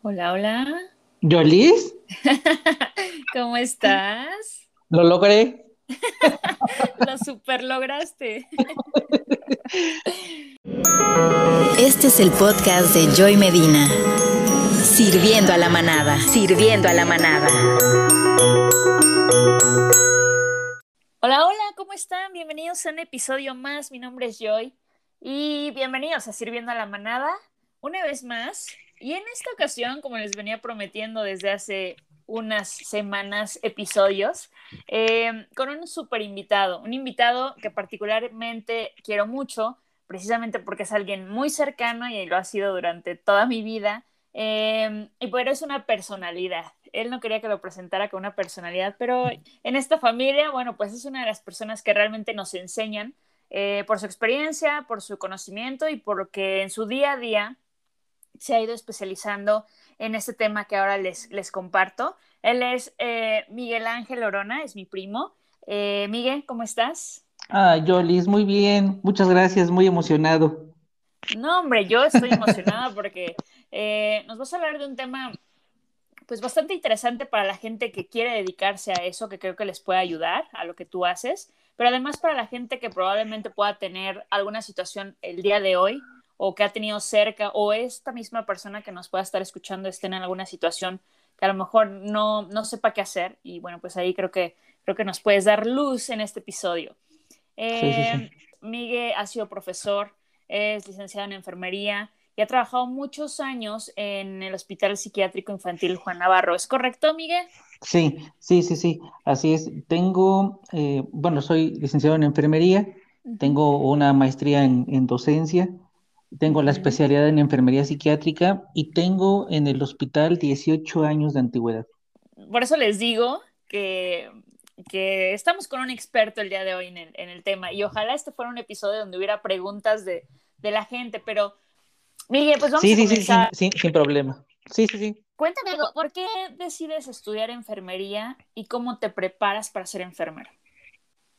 Hola, hola. ¿Yolis? ¿Cómo estás? Lo logré. Lo super lograste. Este es el podcast de Joy Medina. Sirviendo a la manada. Sirviendo a la manada. Hola, hola, ¿cómo están? Bienvenidos a un episodio más. Mi nombre es Joy. Y bienvenidos a Sirviendo a la manada. Una vez más, y en esta ocasión, como les venía prometiendo desde hace unas semanas, episodios, eh, con un super invitado, un invitado que particularmente quiero mucho, precisamente porque es alguien muy cercano y lo ha sido durante toda mi vida, eh, y pero es una personalidad. Él no quería que lo presentara con una personalidad, pero en esta familia, bueno, pues es una de las personas que realmente nos enseñan eh, por su experiencia, por su conocimiento y por lo que en su día a día se ha ido especializando en este tema que ahora les, les comparto. Él es eh, Miguel Ángel Orona, es mi primo. Eh, Miguel, ¿cómo estás? Ah, Jolis, muy bien. Muchas gracias, muy emocionado. No, hombre, yo estoy emocionada porque eh, nos vas a hablar de un tema pues bastante interesante para la gente que quiere dedicarse a eso, que creo que les puede ayudar a lo que tú haces, pero además para la gente que probablemente pueda tener alguna situación el día de hoy o que ha tenido cerca o esta misma persona que nos pueda estar escuchando esté en alguna situación que a lo mejor no, no sepa qué hacer y bueno, pues ahí creo que, creo que nos puedes dar luz en este episodio. Eh, Miguel ha sido profesor, es licenciado en enfermería y ha trabajado muchos años en el Hospital Psiquiátrico Infantil Juan Navarro. ¿Es correcto, Miguel? Sí, sí, sí, sí, así es. Tengo, eh, bueno, soy licenciado en enfermería, tengo una maestría en, en docencia tengo la especialidad en enfermería psiquiátrica y tengo en el hospital 18 años de antigüedad. Por eso les digo que, que estamos con un experto el día de hoy en el, en el, tema y ojalá este fuera un episodio donde hubiera preguntas de, de la gente, pero Miguel, pues vamos sí, a sí, comenzar. Sí, sí, sin problema. Sí, sí, sí. Cuéntame algo, ¿por qué decides estudiar enfermería y cómo te preparas para ser enfermera?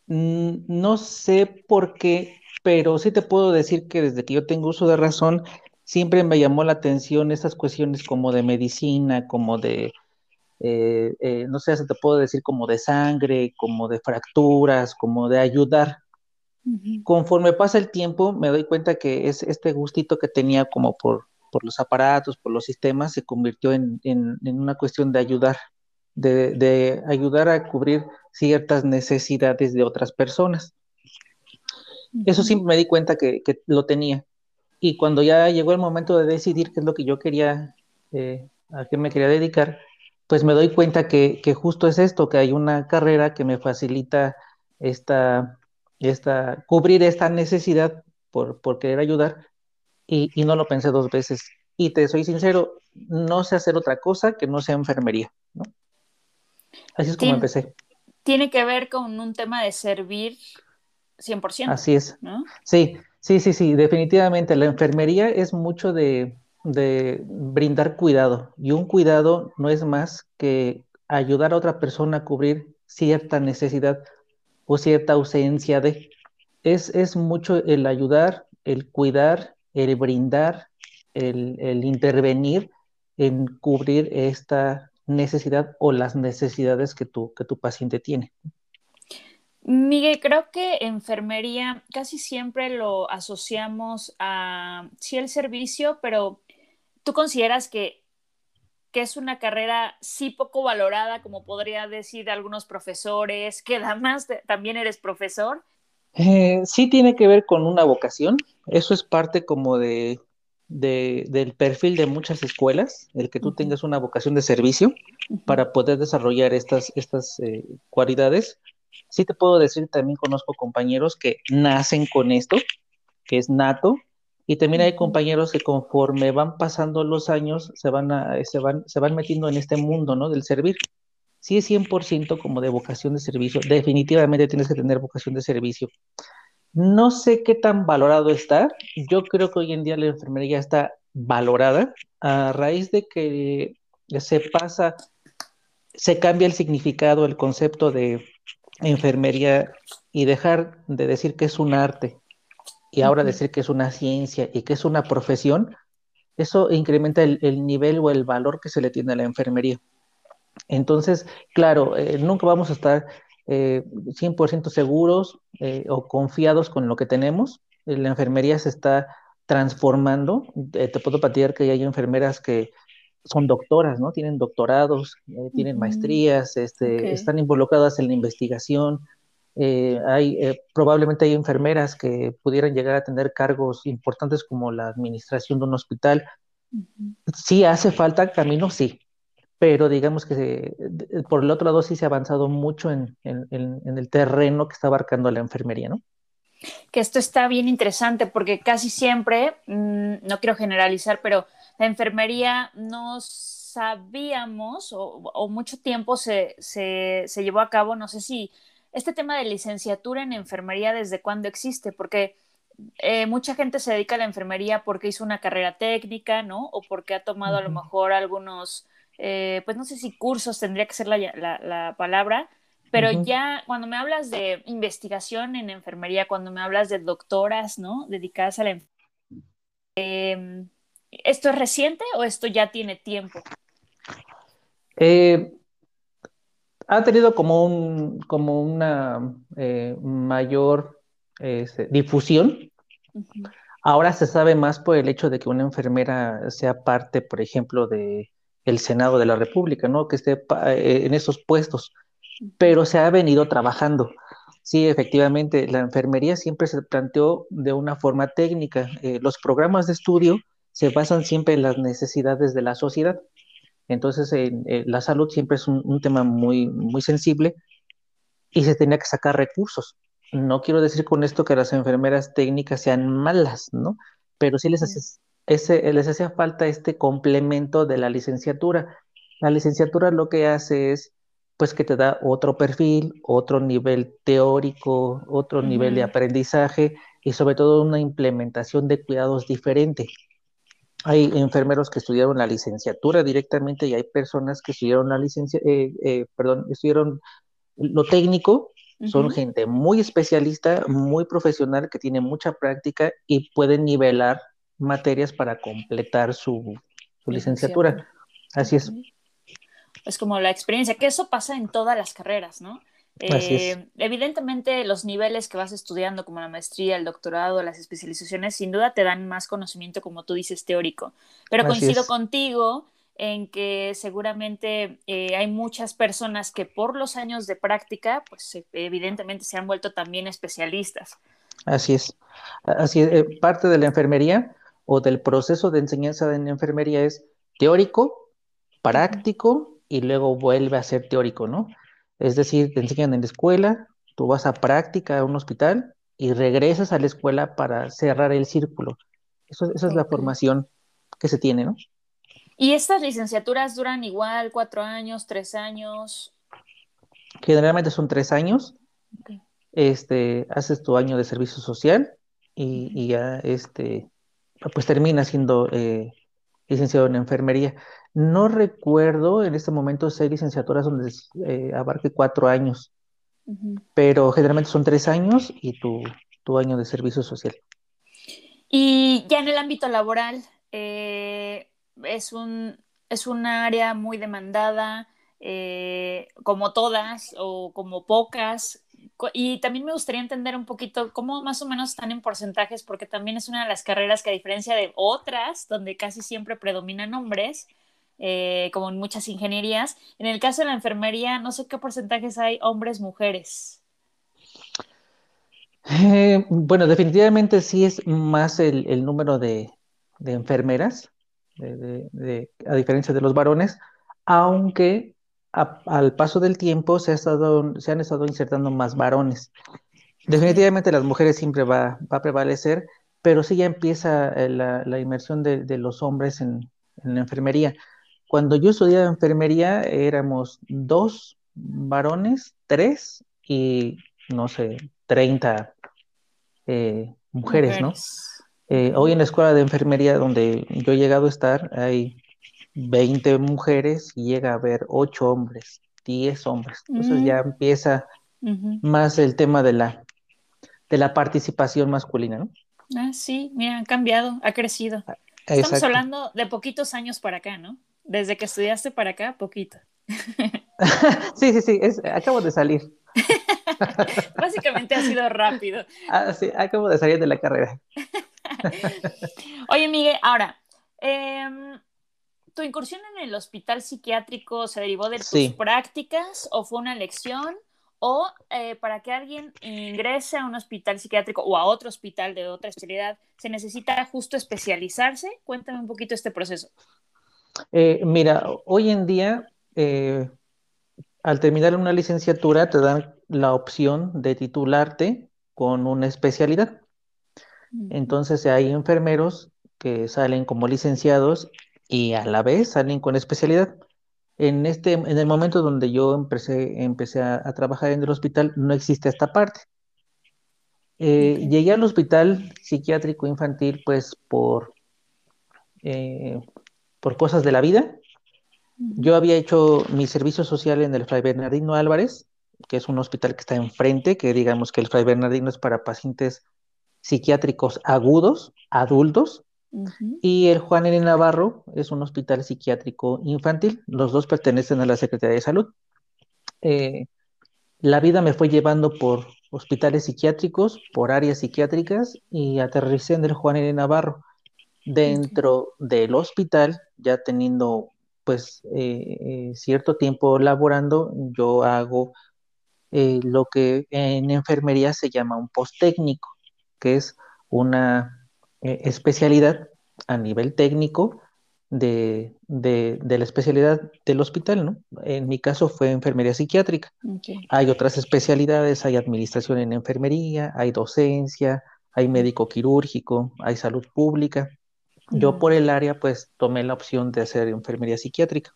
Mm, no sé por qué pero sí te puedo decir que desde que yo tengo uso de razón, siempre me llamó la atención esas cuestiones como de medicina, como de, eh, eh, no sé, se te puedo decir como de sangre, como de fracturas, como de ayudar. Conforme pasa el tiempo, me doy cuenta que es este gustito que tenía como por, por los aparatos, por los sistemas, se convirtió en, en, en una cuestión de ayudar, de, de ayudar a cubrir ciertas necesidades de otras personas. Eso sí me di cuenta que, que, lo tenía. Y cuando ya llegó el momento de decidir qué es lo que yo quería, eh, a qué me quería dedicar, pues me doy cuenta que, que, justo es esto, que hay una carrera que me facilita esta, esta, cubrir esta necesidad por, por querer ayudar y, y, no lo pensé dos veces. Y te soy sincero, no sé hacer otra cosa que no sea enfermería. ¿no? Así es como Tien, empecé. Tiene que ver con un tema de servir 100%. Así es. ¿no? Sí, sí, sí, sí, definitivamente. La enfermería es mucho de, de, brindar cuidado y un cuidado no es más que ayudar a otra persona a cubrir cierta necesidad o cierta ausencia de. Es, es mucho el ayudar, el cuidar, el brindar, el, el intervenir en cubrir esta necesidad o las necesidades que tu, que tu paciente tiene. Miguel, creo que enfermería casi siempre lo asociamos a, sí, el servicio, pero tú consideras que, que es una carrera sí poco valorada, como podría decir algunos profesores, que además de, también eres profesor. Eh, sí tiene que ver con una vocación, eso es parte como de, de, del perfil de muchas escuelas, el que tú tengas una vocación de servicio para poder desarrollar estas, estas eh, cualidades sí te puedo decir, también conozco compañeros que nacen con esto, que es nato, y también hay compañeros que conforme van pasando los años se van, a, se van, se van metiendo en este mundo, ¿no? Del servir. Sí es 100% como de vocación de servicio, definitivamente tienes que tener vocación de servicio. No sé qué tan valorado está, yo creo que hoy en día la enfermería está valorada a raíz de que se pasa, se cambia el significado, el concepto de enfermería y dejar de decir que es un arte y ahora decir que es una ciencia y que es una profesión, eso incrementa el, nivel o el valor que se le tiene a la enfermería. Entonces, claro, eh, nunca vamos a estar 100% eh, seguros eh, o confiados con lo que tenemos. La enfermería se está transformando. te puedo platicar que hay enfermeras que son doctoras, ¿no? Tienen doctorados, tienen maestrías, este, están involucradas en la investigación, eh, hay, eh, probablemente hay enfermeras que pudieran llegar a tener cargos importantes como la administración de un hospital. Sí hace falta camino, sí, pero digamos que por el otro lado sí se ha avanzado mucho en, el terreno que está abarcando la enfermería, ¿no? Que esto está bien interesante porque casi siempre, mm, no quiero generalizar, pero la enfermería no sabíamos o, mucho tiempo se, se, llevó a cabo, no sé si este tema de licenciatura en enfermería, ¿desde cuándo existe? Porque eh, mucha gente se dedica a la enfermería porque hizo una carrera técnica, ¿no? O porque ha tomado a lo mejor algunos, eh, pues no sé si cursos tendría que ser la, palabra, pero ya cuando me hablas de investigación en enfermería, cuando me hablas de doctoras, ¿no? Dedicadas a la enfermería, em, ¿esto es reciente o esto ya tiene tiempo? Eh, ha tenido como, un, como una eh, mayor este, difusión. Ahora se sabe más por el hecho de que una enfermera sea parte, por ejemplo, de el Senado de la República, ¿no? Que esté eh, en esos puestos, pero se ha venido trabajando. Sí, efectivamente, la enfermería siempre se planteó de una forma técnica. Eh, los programas de estudio se basan siempre en las necesidades de la sociedad. Entonces, la salud siempre es un, tema muy, muy sensible y se tenía que sacar recursos. No quiero decir con esto que las enfermeras técnicas sean malas, ¿no? Pero sí les, hacía, ese, les hacía falta este complemento de la licenciatura. La licenciatura lo que hace es, pues, que te da otro perfil, otro nivel teórico, otro nivel de aprendizaje y sobre todo una implementación de cuidados diferente hay enfermeros que estudiaron la licenciatura directamente y hay personas que estudiaron la licencia, eh, eh, perdón, estudiaron lo técnico, son gente muy especialista, muy profesional, que tiene mucha práctica y pueden nivelar materias para completar su, licenciatura. Así es. Es como la experiencia, que eso pasa en todas las carreras, ¿no? Eh, evidentemente, los niveles que vas estudiando, como la maestría, el doctorado, las especializaciones, sin duda te dan más conocimiento, como tú dices, teórico. Pero coincido contigo en que seguramente eh, hay muchas personas que por los años de práctica, pues evidentemente se han vuelto también especialistas. Así es. Así es. Eh, parte de la enfermería o del proceso de enseñanza en enfermería es teórico, práctico y luego vuelve a ser teórico, ¿no? Es decir, te enseñan en la escuela, tú vas a práctica a un hospital y regresas a la escuela para cerrar el círculo. Eso, esa es la formación que se tiene, ¿no? ¿Y estas licenciaturas duran igual cuatro años, tres años? Generalmente son tres años. Este, haces tu año de servicio social y, ya este, pues termina siendo eh, licenciado en enfermería. No recuerdo en este momento si hay licenciaturas donde eh, abarque cuatro años, pero generalmente son tres años y tu, año de servicio social. Y ya en el ámbito laboral, eh, es, un, es un área muy demandada, eh, como todas o como pocas. Y también me gustaría entender un poquito cómo más o menos están en porcentajes, porque también es una de las carreras que a diferencia de otras, donde casi siempre predominan hombres, eh, como en muchas ingenierías. En el caso de la enfermería, no sé qué porcentajes hay hombres, mujeres. Eh, bueno, definitivamente sí es más el, número de, enfermeras, a diferencia de los varones, aunque al paso del tiempo se, han estado insertando más varones. Definitivamente las mujeres siempre va, a prevalecer, pero sí ya empieza eh, la, inmersión de, los hombres en la enfermería. Cuando yo estudiaba enfermería éramos dos varones, tres y no sé, 30 eh, mujeres, ¿no? Eh, hoy en la escuela de enfermería donde yo he llegado a estar hay 20 mujeres y llega a haber 8 hombres, 10 hombres. Entonces ya mm. empieza más el tema de la, de la participación masculina, ¿no? Ah, sí, mira, ha cambiado, ha crecido. Estamos Exacto. hablando de poquitos años para acá, ¿no? Desde que estudiaste para acá, poquito. Sí, sí, sí, es, acabo de salir. Básicamente ha sido rápido. Ah, sí, acabo de salir de la carrera. Oye, Miguel, ahora, em, ¿tu incursión en el hospital psiquiátrico se derivó de tus Sí. prácticas o fue una elección? ¿O eh, para que alguien ingrese a un hospital psiquiátrico o a otro hospital de otra especialidad, se necesita justo especializarse? Cuéntame un poquito este proceso. Eh, mira, hoy en día, eh, al terminar una licenciatura, te dan la opción de titularte con una especialidad. Entonces hay enfermeros que salen como licenciados y a la vez salen con especialidad. En este, en el momento donde yo empecé, empecé a, a trabajar en el hospital, no existe esta parte. Eh, llegué al hospital psiquiátrico infantil, pues por, eh, por cosas de la vida. Yo había hecho mi servicio social en el Fray Bernardino Álvarez, que es un hospital que está enfrente, que digamos que el Fray Bernardino es para pacientes psiquiátricos agudos, adultos, y el Juan N. Navarro es un hospital psiquiátrico infantil. Los dos pertenecen a la Secretaría de Salud. Eh, la vida me fue llevando por hospitales psiquiátricos, por áreas psiquiátricas, y aterricé en el Juan N. Navarro. Dentro del hospital, ya teniendo pues eh, eh, cierto tiempo laborando, yo hago eh, lo que en enfermería se llama un post-técnico, que es una eh, especialidad a nivel técnico de, de- de la especialidad del hospital, ¿no? En mi caso fue enfermería psiquiátrica. Hay otras especialidades, hay administración en enfermería, hay docencia, hay médico quirúrgico, hay salud pública. Yo por el área pues tomé la opción de hacer enfermería psiquiátrica.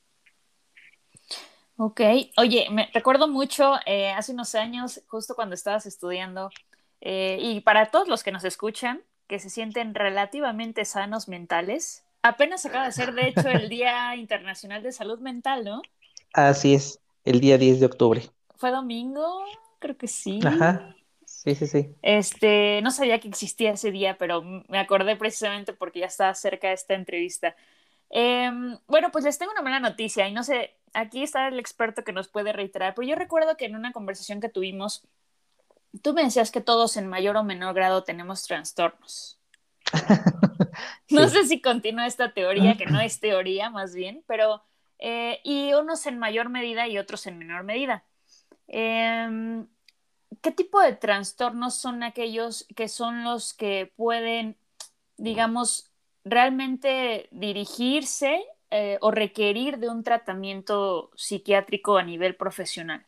Ok, oye, me recuerdo mucho eh, hace unos años, justo cuando estabas estudiando, eh, y para todos los que nos escuchan, que se sienten relativamente sanos mentales, apenas acaba de ser, de hecho, el Día Internacional de Salud Mental, ¿no? Así es, el día 10 de octubre. ¿Fue domingo? Creo que sí. Ajá, sí, sí, sí. Este, no sabía que existía ese día, pero me acordé precisamente porque ya estaba cerca de esta entrevista. Em, bueno, pues les tengo una mala noticia y no sé, aquí está el experto que nos puede reiterar, pero yo recuerdo que en una conversación que tuvimos, tú me decías que todos en mayor o menor grado tenemos trastornos. No sé si continúa esta teoría, que no es teoría más bien, pero eh, y unos en mayor medida y otros en menor medida. Em, ¿Qué tipo de trastornos son aquellos que son los que pueden, digamos, realmente dirigirse eh, o requerir de un tratamiento psiquiátrico a nivel profesional?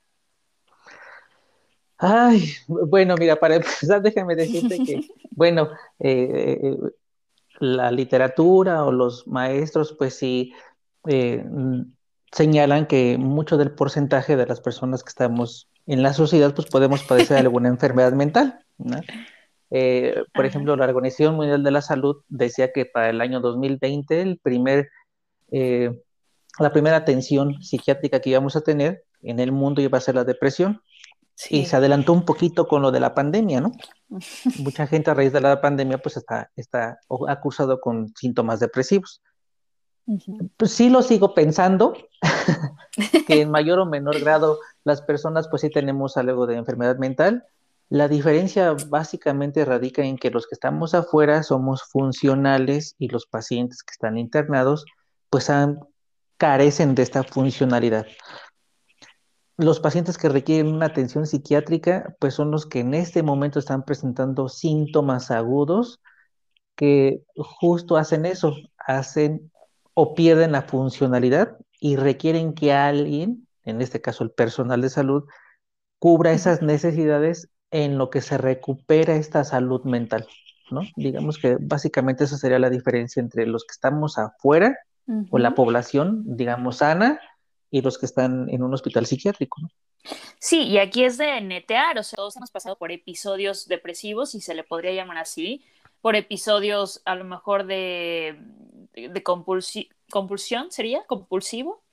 Ay, bueno, mira, para empezar, déjame decirte que, bueno, eh, eh, la literatura o los maestros, pues sí, eh, señalan que mucho del porcentaje de las personas que estamos en la sociedad, pues podemos padecer alguna enfermedad mental, ¿no? Eh, por ejemplo, la Organización Mundial de la Salud decía que para el año 2020, el primer, eh, la primera atención psiquiátrica que íbamos a tener en el mundo iba a ser la depresión. Y Sí. se adelantó un poquito con lo de la pandemia, ¿no? Mucha gente a raíz de la pandemia pues está, está o ha cursado con síntomas depresivos. Pues sí lo sigo pensando, que en mayor o menor grado las personas pues sí tenemos algo de enfermedad mental. La diferencia básicamente radica en que los que estamos afuera somos funcionales y los pacientes que están internados pues han- carecen de esta funcionalidad. Los pacientes que requieren una atención psiquiátrica, pues son los que en este momento están presentando síntomas agudos que justo hacen eso, hacen o pierden la funcionalidad y requieren que alguien, en este caso el personal de salud, cubra esas necesidades en lo que se recupera esta salud mental, ¿no? Digamos que básicamente esa sería la diferencia entre los que estamos afuera o la población, digamos, sana y los que están en un hospital psiquiátrico, ¿no? Sí, y aquí es de netear, o sea, todos hemos pasado por episodios depresivos, si se le podría llamar así, por episodios a lo mejor de, de compulsi- compulsión, ¿sería? ¿Compulsivo?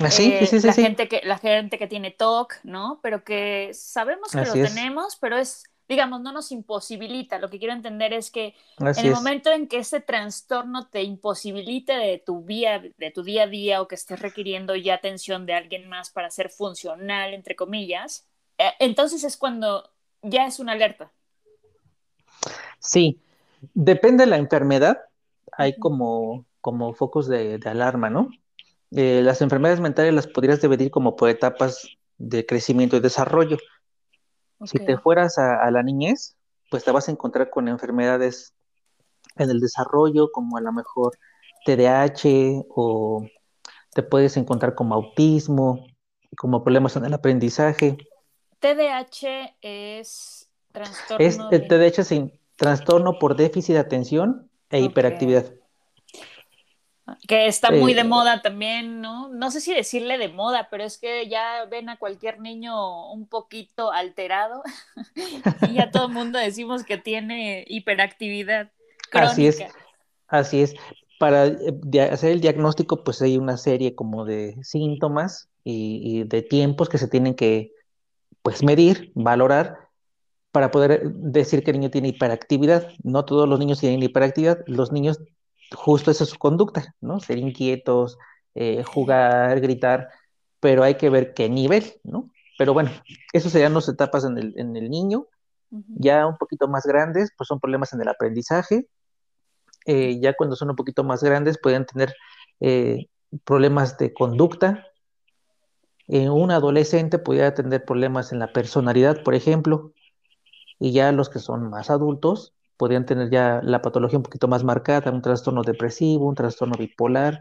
Eh, sí, sí, sí, la, sí. Gente que, la gente que tiene TOC, ¿no? Pero que sabemos que Así lo es. tenemos, pero es digamos, no nos imposibilita. Lo que quiero entender es que Así en el es. momento en que ese trastorno te imposibilite de tu, vía, de tu día a día o que estés requiriendo ya atención de alguien más para ser funcional, entre comillas, eh, entonces es cuando ya es una alerta. Sí, depende de la enfermedad, hay como, como focos de, de alarma, ¿no? Eh, las enfermedades mentales las podrías dividir como por etapas de crecimiento y desarrollo. Si te fueras a, a la niñez, pues te vas a encontrar con enfermedades en el desarrollo, como a lo mejor TDAH o te puedes encontrar como autismo, como problemas en el aprendizaje. TDAH es Es trastorno el de... TDAH sin trastorno por déficit de atención e hiperactividad. Que está muy de Eh, moda también, ¿no? No sé si decirle de moda, pero es que ya ven a cualquier niño un poquito alterado y ya todo el mundo decimos que tiene hiperactividad Así es, crónica. así es. Para eh, hacer el diagnóstico, pues hay una serie como de síntomas y, y de tiempos que se tienen que, pues, medir, valorar para poder decir que el niño tiene hiperactividad. No todos los niños tienen hiperactividad, los niños, justo esa es su conducta, ¿no? Ser inquietos, eh, jugar, gritar, pero hay que ver qué nivel, ¿no? Pero bueno, eso serían las etapas en el, en el niño. Ya un poquito más grandes, pues son problemas en el aprendizaje. Eh, ya cuando son un poquito más grandes, pueden tener eh, problemas de conducta. Un adolescente pudiera tener problemas en la personalidad, por ejemplo y ya los que son más adultos podrían tener ya la patología un poquito más marcada, un trastorno depresivo, un trastorno bipolar,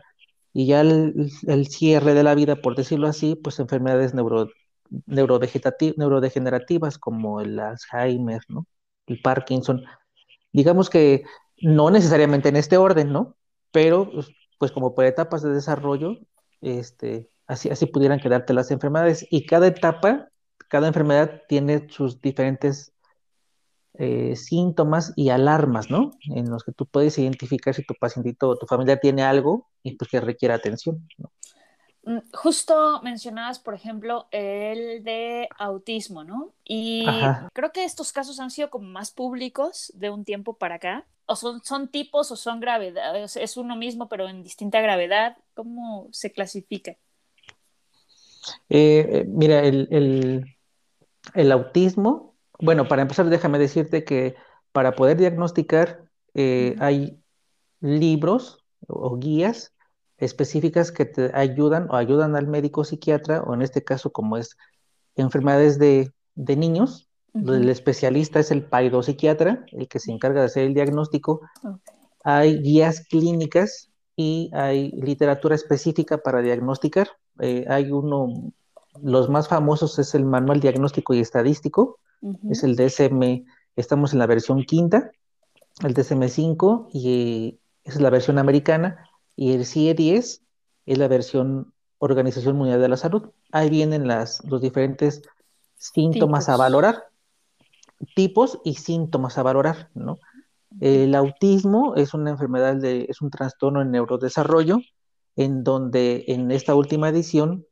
y ya el, cierre de la vida, por decirlo así, pues enfermedades neuro, neurodegenerativas como el Alzheimer, ¿no? El Parkinson. Digamos que no necesariamente en este orden, ¿no? Pero pues, pues como por etapas de desarrollo, este, así, así pudieran quedarte las enfermedades. Y cada etapa, cada enfermedad tiene sus diferentes eh, síntomas y alarmas, ¿no? En los que tú puedes identificar si tu pacientito o tu familia tiene algo y pues que requiere atención, ¿no? Mm, Justo mencionabas, por ejemplo, el de autismo, ¿no? Y Ajá. creo que estos casos han sido como más públicos de un tiempo para acá. O son, son tipos o son gravedades. Es uno mismo, pero en distinta gravedad. ¿Cómo se clasifica? Eh, eh, mira, el, el, el autismo, bueno, para empezar, déjame decirte que para poder diagnosticar eh, hay libros o guías específicas que te ayudan o ayudan al médico psiquiatra, o en este caso, como es enfermedades de, de niños, Ujú. el especialista es el psiquiatra, el que se encarga de hacer el diagnóstico. Hay guías clínicas y hay literatura específica para diagnosticar. Eh, hay uno, los más famosos es el Manual Diagnóstico y Estadístico, Es el DSM, estamos en la versión quinta, el DSM-5 y esa es la versión americana, y el CIE-10 es la versión Organización Mundial de la Salud. Ahí vienen las, los diferentes síntomas a valorar, tipos y síntomas a valorar, ¿no? El autismo es una enfermedad, de, es un trastorno en neurodesarrollo, en donde en esta última edición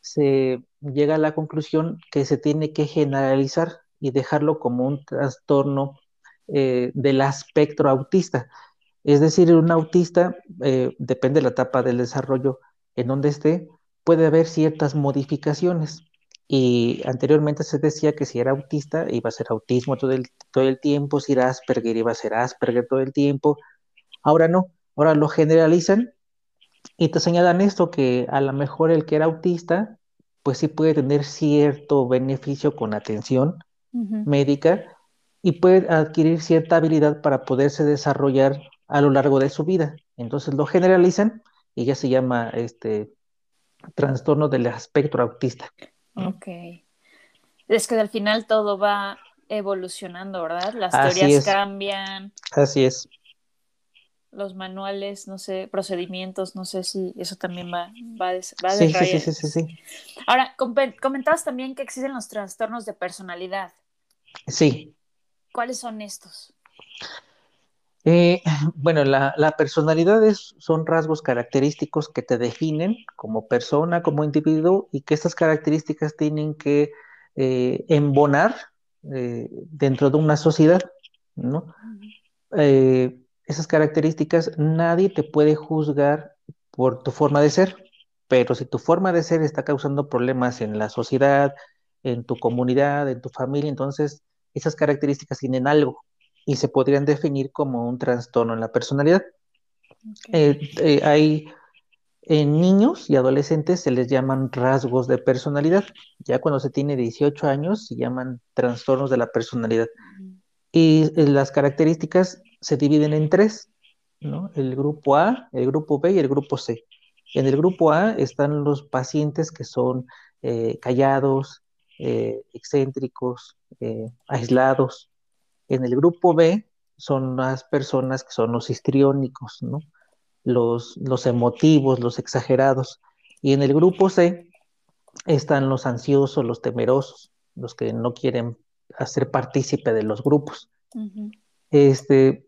se llega a la conclusión que se tiene que generalizar y dejarlo como un trastorno eh, del espectro autista. Es decir, un autista, eh, depende de la etapa del desarrollo en donde esté, puede haber ciertas modificaciones. Y anteriormente se decía que si era autista iba a ser autismo todo el, todo el tiempo, si era Asperger iba a ser Asperger todo el tiempo. Ahora no, ahora lo generalizan y te señalan esto, que a lo mejor el que era autista, pues sí puede tener cierto beneficio con atención Médica y puede adquirir cierta habilidad para poderse desarrollar a lo largo de su vida. Entonces lo generalizan y ya se llama este trastorno del espectro autista. Ok. Es que al final todo va evolucionando, ¿verdad? Las Así teorías es. cambian, Así es. los manuales, no sé, procedimientos, no sé si eso también va, va, va Sí, sí, sí, sí, sí, sí. Ahora, com- comentabas también que existen los trastornos de personalidad. Sí. ¿Cuáles son estos? Eh, bueno, la, la personalidad es- son rasgos característicos que te definen como persona, como individuo, y que estas características tienen que eh, embonar eh, dentro de una sociedad, ¿no? Esas características nadie te puede juzgar por tu forma de ser, pero si tu forma de ser está causando problemas en la sociedad, en tu comunidad, en tu familia, entonces esas características tienen algo y se podrían definir como un trastorno en la personalidad. Eh, hay en niños y adolescentes se les llaman rasgos de personalidad. Ya cuando se tiene 18 años se llaman trastornos de la personalidad. Y eh, las características se dividen en tres, ¿no? El grupo A, el grupo B y el grupo C. En el grupo A están los pacientes que son eh, callados, eh, excéntricos, aislados. En el grupo B son las personas que son los histriónicos, ¿no? los, los emotivos, los exagerados. Y en el grupo C están los ansiosos, los temerosos, los que no quieren hacer partícipe de los grupos. Este,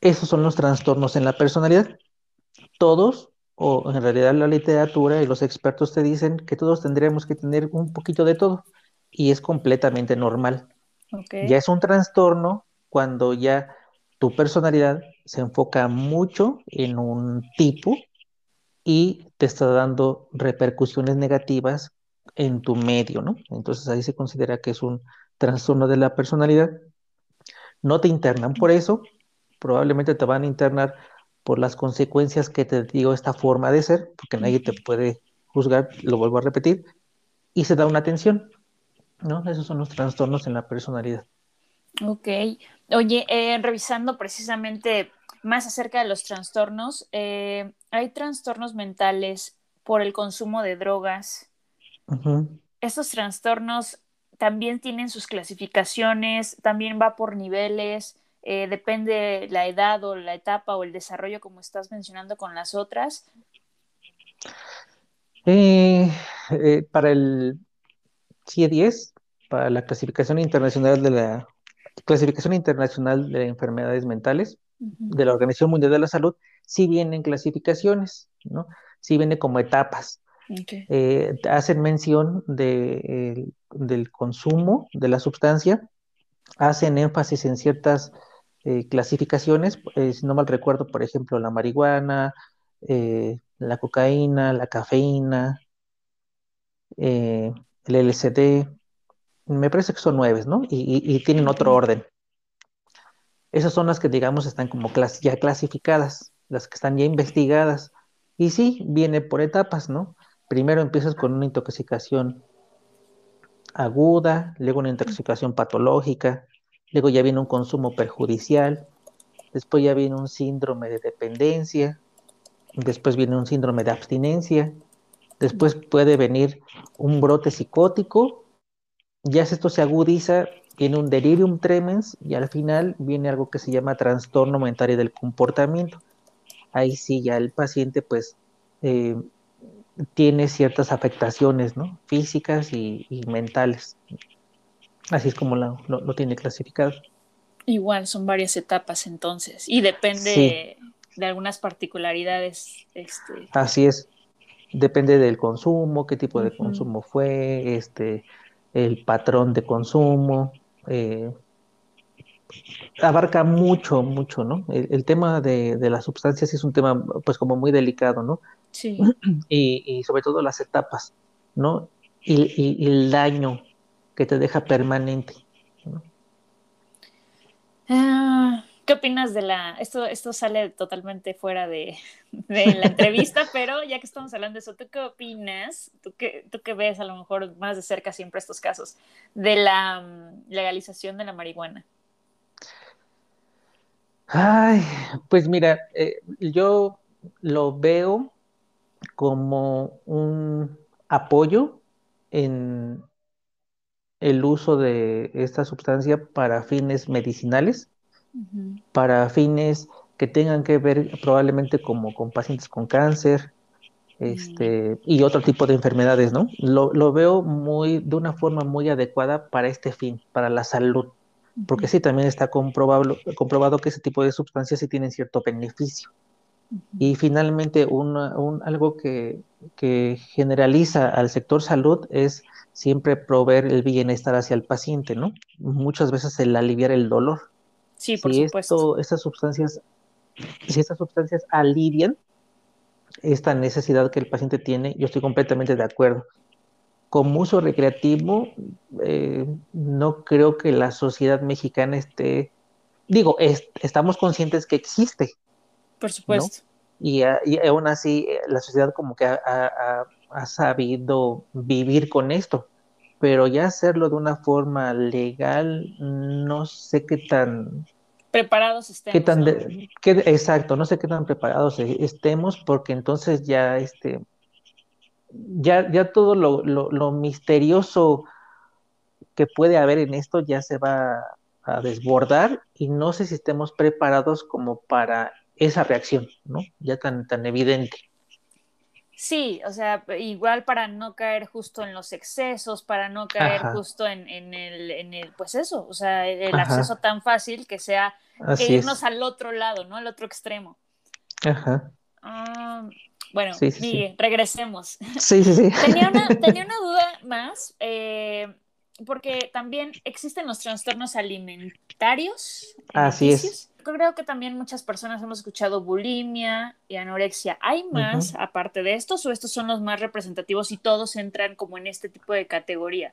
esos son los trastornos en la personalidad. Todos, o en realidad la literatura y los expertos te dicen que todos tendríamos que tener un poquito de todo y es completamente normal. Ya es un trastorno cuando ya tu personalidad se enfoca mucho en un tipo y te está dando repercusiones negativas en tu medio, ¿no? Entonces ahí se considera que es un trastorno de la personalidad. No te internan por eso, probablemente te van a internar por las consecuencias que te dio esta forma de ser, porque nadie te puede juzgar, lo vuelvo a repetir, y se da una atención, ¿no? Esos son los trastornos en la personalidad. Ok. Oye, eh, revisando precisamente más acerca de los trastornos, eh, hay trastornos mentales por el consumo de drogas. Estos trastornos también tienen sus clasificaciones, también va por niveles, eh, depende la edad o la etapa o el desarrollo, como estás mencionando con las otras. para el CIE-10, para la clasificación internacional de la clasificación internacional de enfermedades mentales de la Organización Mundial de la Salud, sí vienen clasificaciones, ¿no? Sí viene como etapas. Eh, hacen mención de, del consumo de la sustancia, hacen énfasis en ciertas eh, clasificaciones, eh, si no mal recuerdo, por ejemplo, la marihuana, la cocaína, la cafeína, el LSD, me parece que son nueve, ¿no? Y, tienen otro orden. Esas son las que, digamos, están como ya clasificadas, las que están ya investigadas. Y sí, viene por etapas, ¿no? Primero empiezas con una intoxicación aguda, luego una intoxicación patológica, luego ya viene un consumo perjudicial, después ya viene un síndrome de dependencia, después viene un síndrome de abstinencia, después puede venir un brote psicótico ya esto se agudiza, tiene un delirium tremens y al final viene algo que se llama trastorno mental del comportamiento. Ahí sí, ya el paciente pues eh, tiene ciertas afectaciones, ¿no? Físicas y, mentales. Así es como lo, tiene clasificado. Igual, son varias etapas entonces y depende de algunas particularidades. Este... Así es. Depende del consumo, qué tipo de consumo fue, este, el patrón de consumo, eh, abarca mucho, mucho, ¿no? El, tema de, las sustancias es un tema, pues, como muy delicado, ¿no? Sí. Y, sobre todo las etapas, ¿no? Y, el daño que te deja permanente. ¿no? Ah, ¿Qué opinas de la... Esto, esto sale totalmente fuera de, la entrevista, pero ya que estamos hablando de eso, ¿tú qué opinas? ¿Tú qué, ¿Tú qué ves a lo mejor más de cerca siempre estos casos de la mm, legalización de la marihuana? Ay, pues mira, eh, yo lo veo como un apoyo en el uso de esta sustancia para fines medicinales para fines que tengan que ver probablemente como con pacientes con cáncer este, y otro tipo de enfermedades, ¿no? Lo, veo muy, de una forma muy adecuada para este fin, para la salud, porque sí también está comprobado, comprobado que ese tipo de sustancias sí tienen cierto beneficio. Y finalmente, un, algo que, que, generaliza al sector salud es siempre proveer el bienestar hacia el paciente, ¿no? Muchas veces el aliviar el dolor. Sí, por si supuesto. estas sustancias, si estas sustancias alivian esta necesidad que el paciente tiene, yo estoy completamente de acuerdo. Como uso recreativo, eh, no creo que la sociedad mexicana esté, digo, estamos conscientes que existe. Por supuesto. Y, aún así eh, la sociedad como que ha, sabido vivir con esto, pero ya hacerlo de una forma legal, no sé qué tan... Preparados estemos. Qué tan exacto, no sé qué tan preparados e, estemos, porque entonces ya, este, ya, ya todo lo, lo misterioso que puede haber en esto ya se va a desbordar y no sé si estemos preparados como para esa reacción, ¿no? Ya tan, tan evidente. Sí, o sea, igual para no caer justo en los excesos, para no caer justo en, en, el, en el, pues eso, o sea, el, acceso tan fácil que sea que irnos al otro lado, ¿no? Al otro extremo. Ajá. Ah, bueno, sí, regresemos. Sí, sí, sí. tenía, una, tenía una duda más, eh, porque también existen los trastornos alimentarios. Así es creo que también muchas personas hemos escuchado bulimia y anorexia. ¿Hay más aparte de estos o estos son los más representativos y todos entran como en este tipo de categoría?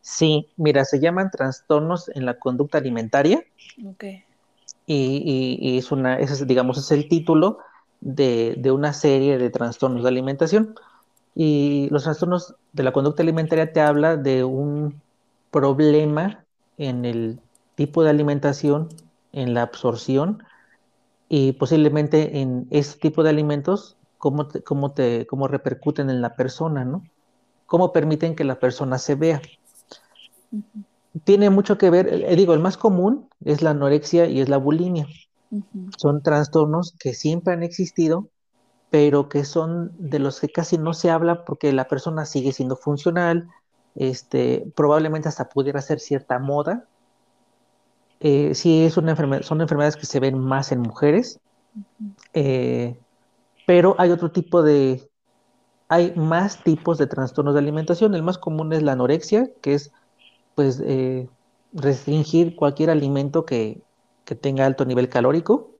Sí, mira, se llaman trastornos en la conducta alimentaria. Ok. Y, es una, ese digamos, es el título de, de una serie de trastornos de alimentación. Y los trastornos de la conducta alimentaria te habla de un problema en el tipo de alimentación, en la absorción y posiblemente en ese tipo de alimentos, cómo, te, cómo, te, cómo repercuten en la persona, ¿no? Cómo permiten que la persona se vea. Tiene mucho que ver, eh, digo, el más común es la anorexia y es la bulimia. Son trastornos que siempre han existido, pero que son de los que casi no se habla porque la persona sigue siendo funcional, este, probablemente hasta pudiera ser cierta moda, eh, sí es una enfermedad, son enfermedades que se ven más en mujeres, eh, pero hay otro tipo de, hay más tipos de trastornos de alimentación. El más común es la anorexia, que es pues eh, restringir cualquier alimento que, que, tenga alto nivel calórico,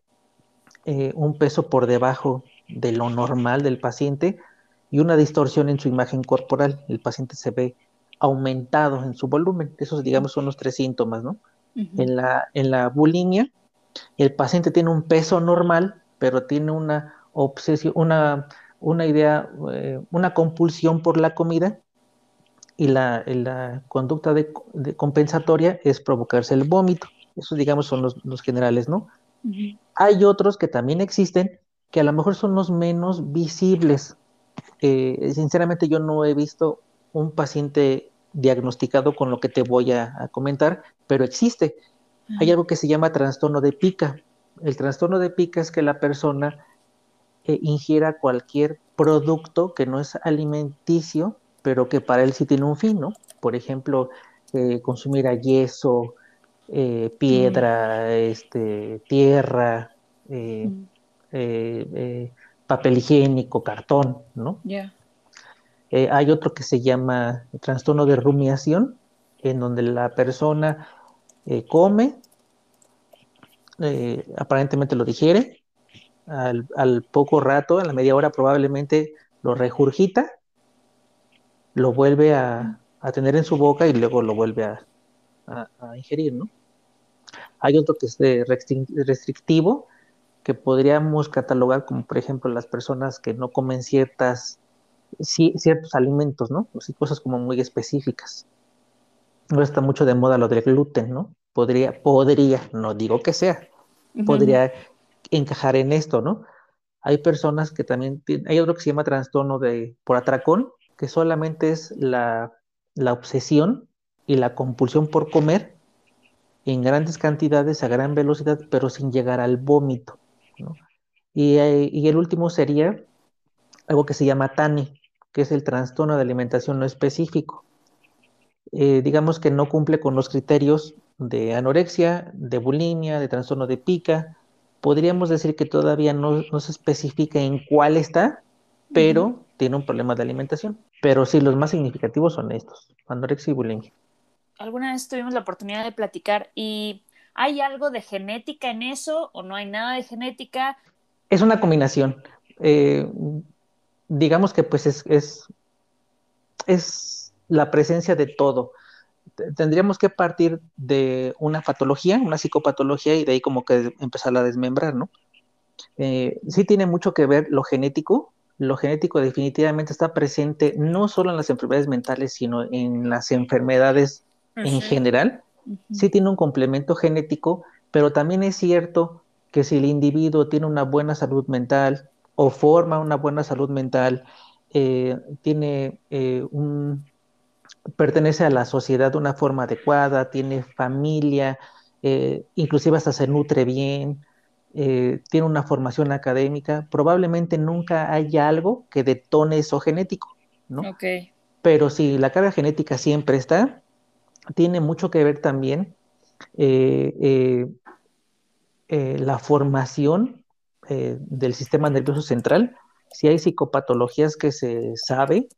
un peso por debajo de lo normal del paciente y una distorsión en su imagen corporal. El paciente se ve aumentado en su volumen. Esos, digamos, son los tres síntomas, ¿no? En, la, en la bulimia, el paciente tiene un peso normal, pero tiene una obsesión, una, una idea, eh, una compulsión por la comida y la, la conducta de, compensatoria es provocarse el vómito. Esos, digamos, son los, generales, ¿no? Hay otros que también existen que a lo mejor son los menos visibles. Eh, sinceramente, yo no he visto un paciente diagnosticado con lo que te voy a, comentar, pero existe. Hay algo que se llama trastorno de pica. El trastorno de pica es que la persona eh, ingiera cualquier producto que no es alimenticio, pero que para él sí tiene un fin, ¿no? Por ejemplo, eh, consumir yeso, eh, piedra, este, tierra, papel higiénico, cartón, ¿no? Eh, hay otro que se llama trastorno de rumiación, en donde la persona eh, come, eh, aparentemente lo digiere, al, poco rato, a la media hora probablemente lo regurgita, lo vuelve a, tener en su boca y luego lo vuelve a, ingerir, ¿no? Hay otro que es restrictivo, que podríamos catalogar como, por ejemplo, las personas que no comen ciertas ciertos alimentos, ¿no? Pues cosas como muy específicas. No está mucho de moda lo del gluten, ¿no? Podría, podría, no digo que sea, podría encajar en esto, ¿no? Hay personas que también, hay otro que se llama trastorno de, por atracón, que solamente es la, la obsesión y la compulsión por comer en grandes cantidades, a gran velocidad, pero sin llegar al vómito, ¿no? Y, y el último sería algo que se llama TANI, que es el trastorno de alimentación no específico. Eh, digamos que no cumple con los criterios de anorexia, de bulimia, de trastorno de pica, podríamos decir que todavía no, se especifica en cuál está, pero tiene un problema de alimentación. Pero sí, los más significativos son estos, anorexia y bulimia. Alguna vez tuvimos la oportunidad de platicar y ¿hay algo de genética en eso o no hay nada de genética? Es una combinación. Eh, digamos que pues es, es, es la presencia de todo tendríamos que partir de una patología, una psicopatología, y de ahí como que empezar a desmembrar, ¿no? Eh, sí tiene mucho que ver lo genético. Lo genético definitivamente está presente no solo en las enfermedades mentales, sino en las enfermedades en general. Sí tiene un complemento genético, pero también es cierto que si el individuo tiene una buena salud mental o forma una buena salud mental, eh, tiene eh, un, pertenece a la sociedad de una forma adecuada, tiene familia, eh, inclusive hasta se nutre bien, eh, tiene una formación académica, probablemente nunca haya algo que detone eso genético, ¿no? Pero si la carga genética siempre está, tiene mucho que ver también eh, la formación del sistema nervioso central. Si hay psicopatologías que se sabe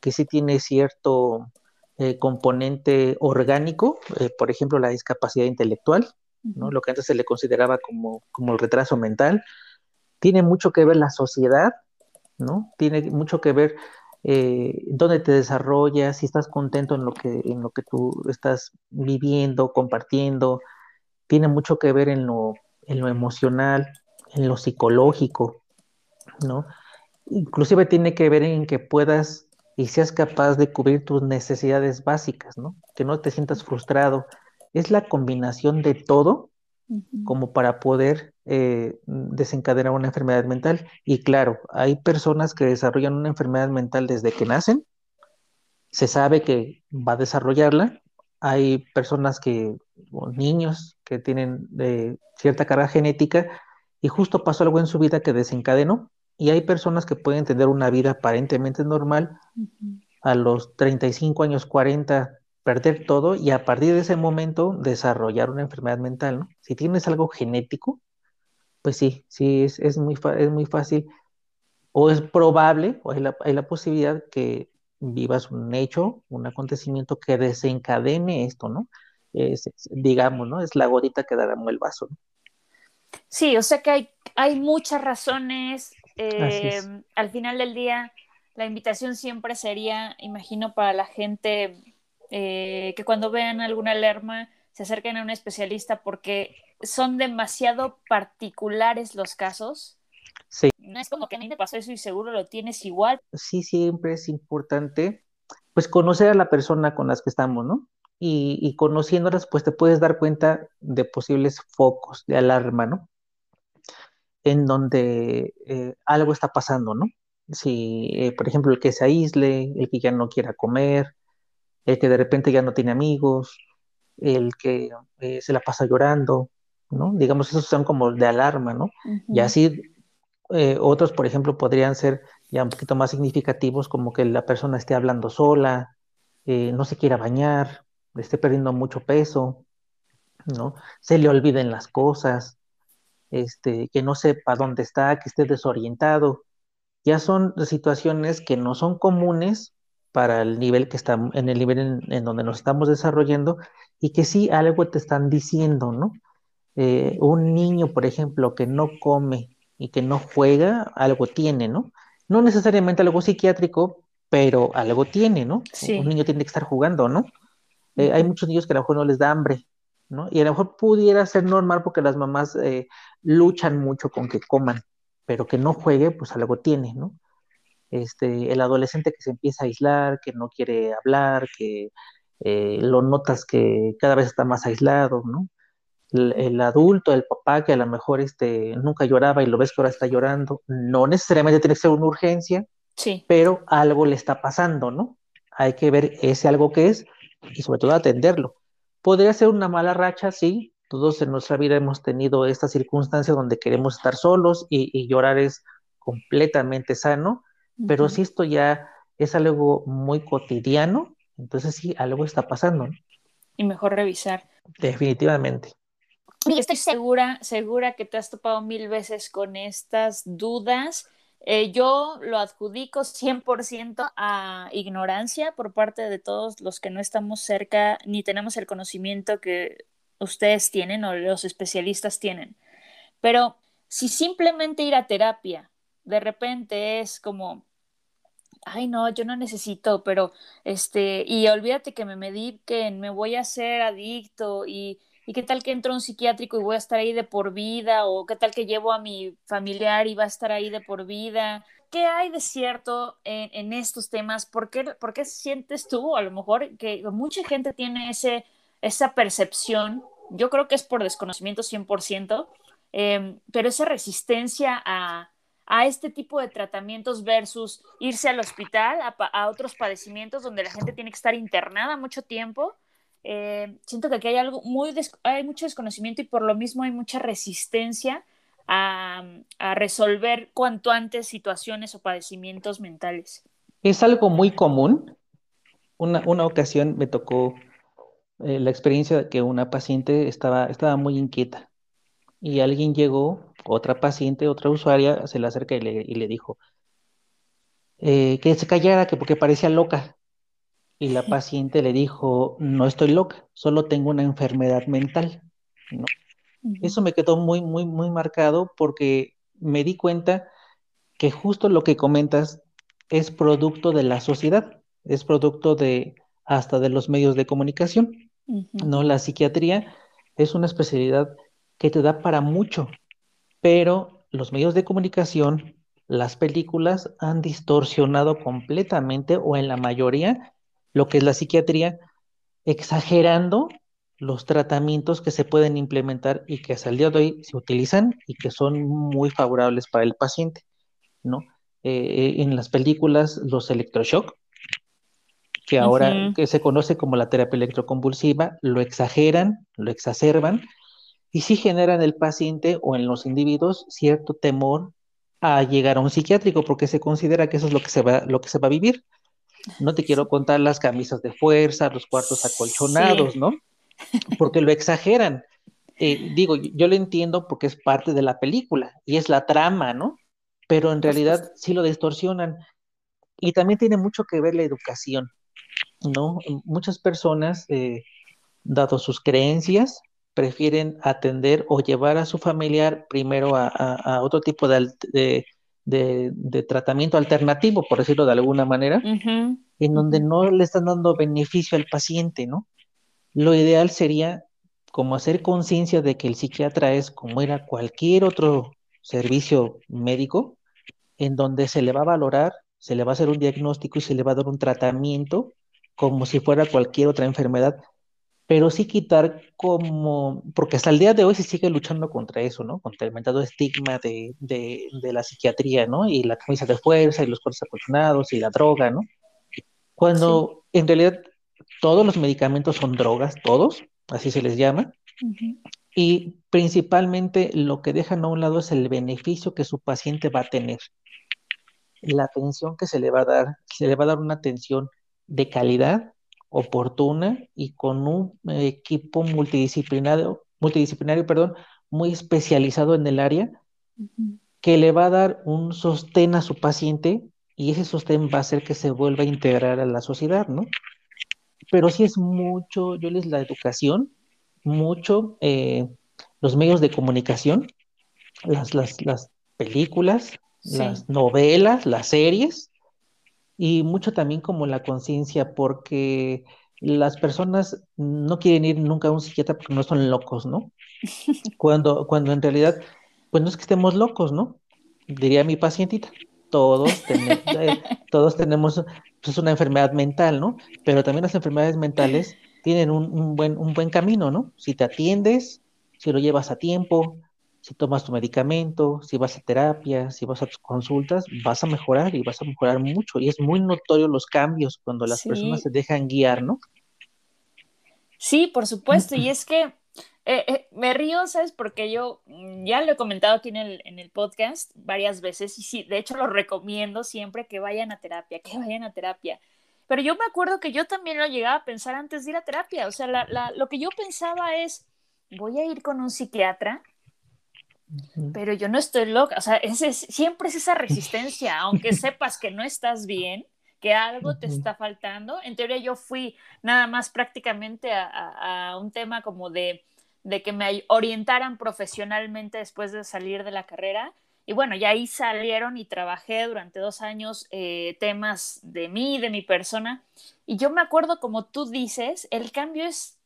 que sí tiene cierto eh, componente orgánico, eh, por ejemplo, la discapacidad intelectual, ¿no? lo que antes se le consideraba como, como el retraso mental. Tiene mucho que ver la sociedad, ¿no? Tiene mucho que ver eh, dónde te desarrollas, si estás contento en lo que, en lo que tú estás viviendo, compartiendo. Tiene mucho que ver en lo, en lo emocional, en lo psicológico, ¿no? Inclusive tiene que ver en que puedas y seas capaz de cubrir tus necesidades básicas, ¿no? Que no te sientas frustrado. Es la combinación de todo como para poder eh, desencadenar una enfermedad mental. Y claro, hay personas que desarrollan una enfermedad mental desde que nacen, se sabe que va a desarrollarla. Hay personas que, o niños que tienen eh, cierta carga genética y justo pasó algo en su vida que desencadenó y hay personas que pueden tener una vida aparentemente normal, a los 35 años, 40, perder todo y a partir de ese momento desarrollar una enfermedad mental, ¿no? Si tienes algo genético, pues sí, sí, es, es muy, es muy fácil o es probable o hay la, hay la posibilidad que vivas un hecho, un acontecimiento que desencadene esto, ¿no? Es, digamos, ¿no? Es la gotita que dará el vaso, ¿no? Sí, o sea que hay, hay muchas razones Em, al final del día, la invitación siempre sería, imagino, para la gente eh, que cuando vean alguna alarma se acerquen a un especialista porque son demasiado particulares los casos. Sí. No es como que a mí me pasó eso y seguro lo tienes igual. Sí, siempre es importante, pues conocer a la persona con las que estamos, ¿no? Y, y conociéndolas, pues te puedes dar cuenta de posibles focos de alarma, ¿no? en donde eh, algo está pasando, ¿no? Si, eh, por ejemplo, el que se aísle, el que ya no quiera comer, el que de repente ya no tiene amigos, el que eh, se la pasa llorando, ¿no? Digamos, esos son como de alarma, ¿no? Y así otros, por ejemplo, podrían ser ya un poquito más significativos, como que la persona esté hablando sola, no se quiera bañar, esté perdiendo mucho peso, ¿no? Se le olviden las cosas, este, que no sepa dónde está, que esté desorientado. Ya son situaciones que no son comunes para el nivel que estamos, en el nivel en, donde nos estamos desarrollando y que sí algo te están diciendo, ¿no? Eh, un niño, por ejemplo, que no come y que no juega, algo tiene, ¿no? No necesariamente algo psiquiátrico, pero algo tiene, ¿no? Un niño tiene que estar jugando, ¿no? Eh, hay muchos niños que a lo mejor no les da hambre, ¿no? Y a lo mejor pudiera ser normal porque las mamás eh, luchan mucho con que coman, pero que no juegue, pues algo tiene, ¿no? Este, el adolescente que se empieza a aislar, que no quiere hablar, que eh, lo notas que cada vez está más aislado, ¿no? El, adulto, el papá que a lo mejor este, nunca lloraba y lo ves que ahora está llorando, no necesariamente tiene que ser una urgencia, sí. pero algo le está pasando, ¿no? Hay que ver ese algo que es y sobre todo atenderlo. Podría ser una mala racha, sí, todos en nuestra vida hemos tenido esta circunstancia donde queremos estar solos y, llorar es completamente sano, pero si esto ya es algo muy cotidiano, entonces sí, algo está pasando. Y mejor revisar. Definitivamente. Y estoy segura, segura que te has topado mil veces con estas dudas. Eh, yo lo adjudico 100% a ignorancia por parte de todos los que no estamos cerca ni tenemos el conocimiento que ustedes tienen o los especialistas tienen. Pero si simplemente ir a terapia de repente es como, ay no, yo no necesito, pero este, y olvídate que me mediquen, me voy a hacer adicto y, y qué tal que entro a un psiquiátrico y voy a estar ahí de por vida, o qué tal que llevo a mi familiar y va a estar ahí de por vida. ¿Qué hay de cierto en, en estos temas? ¿Por qué, ¿Por qué, sientes tú, a lo mejor, que mucha gente tiene ese, esa percepción? Yo creo que es por desconocimiento 100%, eh, pero esa resistencia a, a este tipo de tratamientos versus irse al hospital a, otros padecimientos donde la gente tiene que estar internada mucho tiempo. Eh, siento que aquí hay algo muy, hay mucho desconocimiento y por lo mismo hay mucha resistencia a, resolver cuanto antes situaciones o padecimientos mentales. Es algo muy común. Una, una ocasión me tocó eh, la experiencia de que una paciente estaba, estaba muy inquieta y alguien llegó, otra paciente, otra usuaria, se le acerca y le, dijo eh, que se callara, que porque parecía loca. Y la paciente le dijo, no estoy loca, solo tengo una enfermedad mental. Eso me quedó muy, muy, muy marcado porque me di cuenta que justo lo que comentas es producto de la sociedad, es producto de hasta de los medios de comunicación. No, la psiquiatría es una especialidad que te da para mucho, pero los medios de comunicación, las películas han distorsionado completamente o en la mayoría lo que es la psiquiatría, exagerando los tratamientos que se pueden implementar y que hasta el día de hoy se utilizan y que son muy favorables para el paciente, ¿no? Eh, en las películas, los electroshock, que ahora que se conoce como la terapia electroconvulsiva, lo exageran, lo exacerban y sí genera en el paciente o en los individuos cierto temor a llegar a un psiquiátrico porque se considera que eso es lo que se va, lo que se va a vivir. No te quiero contar las camisas de fuerza, los cuartos acolchonados, ¿no? Porque lo exageran. Eh, digo, yo lo entiendo porque es parte de la película y es la trama, ¿no? Pero en realidad sí lo distorsionan. Y también tiene mucho que ver la educación, ¿no? Muchas personas, eh, dado sus creencias, prefieren atender o llevar a su familiar primero a, otro tipo de, tratamiento alternativo, por decirlo de alguna manera, en donde no le están dando beneficio al paciente, ¿no? Lo ideal sería como hacer conciencia de que el psiquiatra es como era cualquier otro servicio médico, en donde se le va a valorar, se le va a hacer un diagnóstico y se le va a dar un tratamiento como si fuera cualquier otra enfermedad pero sí quitar como, porque hasta el día de hoy se sigue luchando contra eso, ¿no? Contra el mentado estigma de, la psiquiatría, ¿no? Y la camisa de fuerza y los cuerpos acolchonados y la droga, ¿no? Cuando en realidad todos los medicamentos son drogas, todos, así se les llama, y principalmente lo que dejan a un lado es el beneficio que su paciente va a tener. La atención que se le va a dar, se le va a dar una atención de calidad oportuna y con un equipo multidisciplinario, multidisciplinario perdón, muy especializado en el área, que le va a dar un sostén a su paciente y ese sostén va a hacer que se vuelva a integrar a la sociedad, ¿no? Pero sí es mucho, yo les la educación, mucho eh, los medios de comunicación, las, las, las películas, las novelas, las series, y mucho también como la conciencia, porque las personas no quieren ir nunca a un psiquiatra porque no son locos, ¿no? Cuando, cuando en realidad, pues no es que estemos locos, ¿no? Diría mi pacientita, todos, tenemos, eh, todos tenemos pues, una enfermedad mental, ¿no? Pero también las enfermedades mentales tienen un, un, buen, un buen camino, ¿no? Si te atiendes, si lo llevas a tiempo, si tomas tu medicamento, si vas a terapia, si vas a tus consultas, vas a mejorar y vas a mejorar mucho. Y es muy notorio los cambios cuando las personas se dejan guiar, ¿no? Sí, por supuesto. Y es que eh, eh, me río, ¿sabes? Porque yo mm, ya lo he comentado aquí en el, en el podcast varias veces y sí, de hecho lo recomiendo siempre que vayan a terapia, que vayan a terapia. Pero yo me acuerdo que yo también lo llegaba a pensar antes de ir a terapia. O sea, la, lo que yo pensaba es, voy a ir con un psiquiatra, pero yo no estoy loca, o sea, ese, siempre es esa resistencia, aunque sepas que no estás bien, que algo te está faltando. En teoría yo fui nada más prácticamente a, un tema como de, de, que me orientaran profesionalmente después de salir de la carrera. Y bueno, ya ahí salieron y trabajé durante dos años eh, temas de mí, de mi persona. Y yo me acuerdo, como tú dices, el cambio es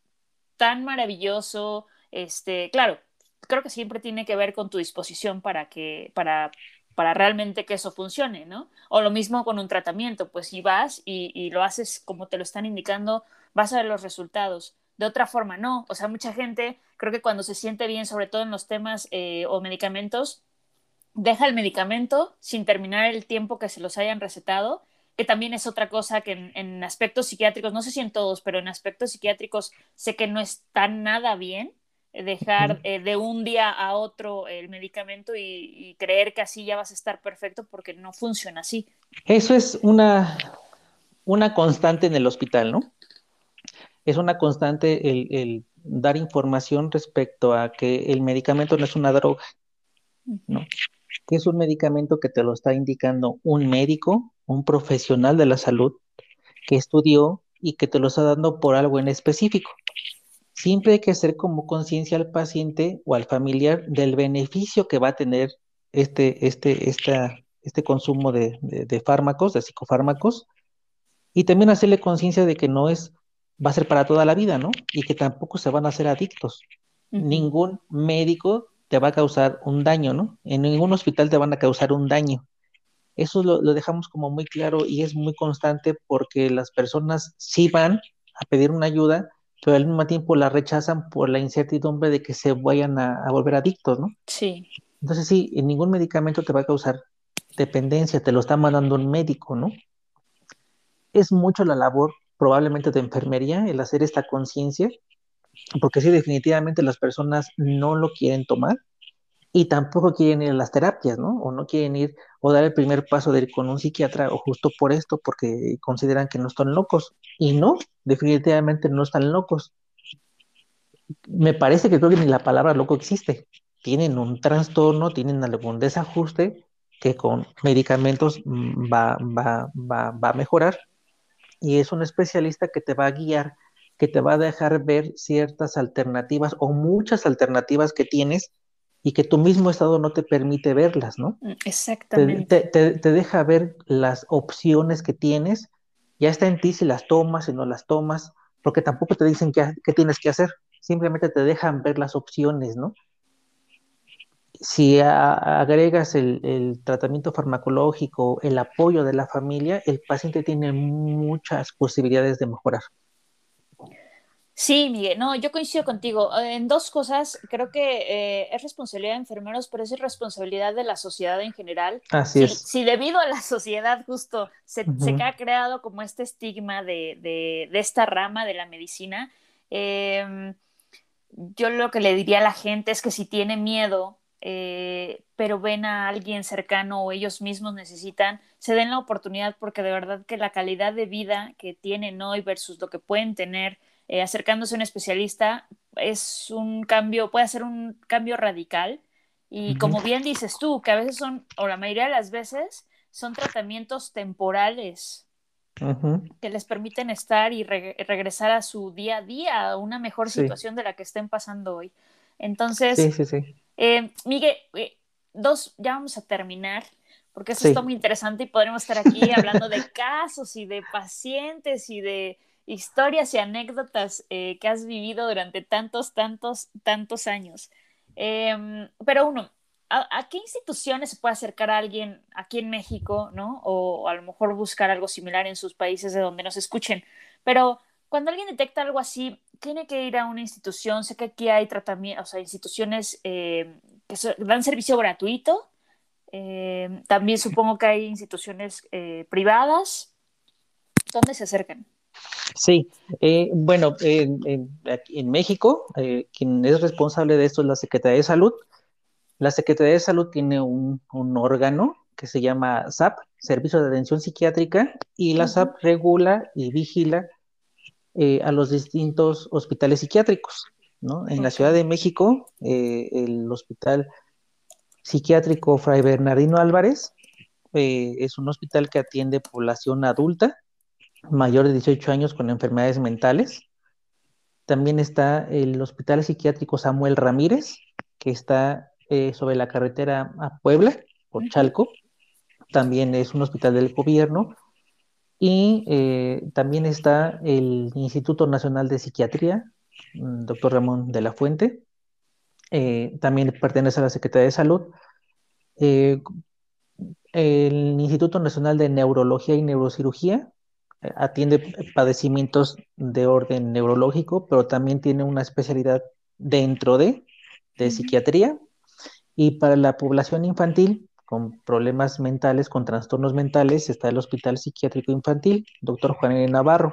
tan maravilloso. Este, claro, creo que siempre tiene que ver con tu disposición para que, para, para realmente que eso funcione, ¿no? O lo mismo con un tratamiento, pues si vas y, lo haces como te lo están indicando, vas a ver los resultados. De otra forma, no. O sea, mucha gente creo que cuando se siente bien, sobre todo en los temas eh, o medicamentos, deja el medicamento sin terminar el tiempo que se los hayan recetado, que también es otra cosa que en, en aspectos psiquiátricos, no sé si en todos, pero en aspectos psiquiátricos sé que no está nada bien dejar eh, de un día a otro el medicamento y, creer que así ya vas a estar perfecto porque no funciona así. Eso es una, una constante en el hospital, ¿no? Es una constante el, dar información respecto a que el medicamento no es una droga, ¿no? Que es un medicamento que te lo está indicando un médico, un profesional de la salud que estudió y que te lo está dando por algo en específico. Siempre hay que hacer como conciencia al paciente o al familiar del beneficio que va a tener este, este, este consumo de, fármacos, de psicofármacos, y también hacerle conciencia de que no es, va a ser para toda la vida, ¿no? Y que tampoco se van a hacer adictos. Ningún médico te va a causar un daño, ¿no? En ningún hospital te van a causar un daño. Eso lo, lo dejamos como muy claro y es muy constante porque las personas sí van a pedir una ayuda, pero al mismo tiempo la rechazan por la incertidumbre de que se vayan a, volver adictos, ¿no? Sí. Entonces sí, ningún medicamento te va a causar dependencia, te lo está mandando un médico, ¿no? Es mucho la labor probablemente de enfermería el hacer esta conciencia, porque sí, definitivamente las personas no lo quieren tomar y tampoco quieren ir a las terapias, ¿no? O no quieren ir o dar el primer paso de ir con un psiquiatra o justo por esto, porque consideran que no están locos. Y no, definitivamente no están locos. Me parece que creo que ni la palabra loco existe. Tienen un trastorno, tienen algún desajuste que con medicamentos mm, va, va, va, va a mejorar. Y es un especialista que te va a guiar, que te va a dejar ver ciertas alternativas o muchas alternativas que tienes y que tu mismo estado no te permite verlas, ¿no? Mm, exactamente. Te, deja ver las opciones que tienes, ya está en ti si las tomas, si no las tomas, porque tampoco te dicen qué, tienes que hacer, simplemente te dejan ver las opciones, ¿no? Si agregas el, el tratamiento farmacológico, el apoyo de la familia, el paciente tiene muchas posibilidades de mejorar. Sí, Miguel, no, yo coincido contigo. En dos cosas, creo que eh, es responsabilidad de enfermeros, pero es responsabilidad de la sociedad en general. Así es. Si debido a la sociedad justo se, ha creado como este estigma de, de, esta rama de la medicina, em, yo lo que le diría a la gente es que si tiene miedo, eh, pero ven a alguien cercano o ellos mismos necesitan, se den la oportunidad porque de verdad que la calidad de vida que tienen hoy versus lo que pueden tener eh, acercándose a un especialista es un cambio, puede ser un cambio radical. Y como bien dices tú, que a veces son, o la mayoría de las veces, son tratamientos temporales que les permiten estar y regresar a su día a día, a una mejor situación de la que estén pasando hoy. Entonces, eh, Miguel, eh, dos, ya vamos a terminar, porque eso está muy interesante y podremos estar aquí hablando de casos y de pacientes y de historias y anécdotas eh, que has vivido durante tantos, tantos, tantos años. Em, pero uno, ¿a, qué instituciones se puede acercar a alguien aquí en México, ¿no? O, a lo mejor buscar algo similar en sus países de donde nos escuchen. Pero cuando alguien detecta algo así, tiene que ir a una institución. Sé que aquí hay tratamiento, o sea, instituciones em, que dan servicio gratuito. Em, también supongo que hay instituciones eh, privadas. ¿Dónde se acercan? Sí, eh, bueno, en, en, México, eh, quien es responsable de esto es la Secretaría de Salud. La Secretaría de Salud tiene un, órgano que se llama SAP, Servicio de Atención Psiquiátrica, y la SAP regula y vigila eh, a los distintos hospitales psiquiátricos. ¿no? En la Ciudad de México, eh, el Hospital Psiquiátrico Fray Bernardino Álvarez eh, es un hospital que atiende población adulta mayor de 18 años con enfermedades mentales. También está el Hospital Psiquiátrico Samuel Ramírez, que está eh, sobre la carretera a Puebla, por Chalco. También es un hospital del gobierno. Y eh, también está el Instituto Nacional de Psiquiatría, mm, doctor Ramón de la Fuente. Eh, también pertenece a la Secretaría de Salud. el Instituto Nacional de Neurología y Neurocirugía atiende padecimientos de orden neurológico, pero también tiene una especialidad dentro de, de psiquiatría. Y para la población infantil con problemas mentales, con trastornos mentales, está el Hospital Psiquiátrico Infantil, doctor Juan N. Navarro.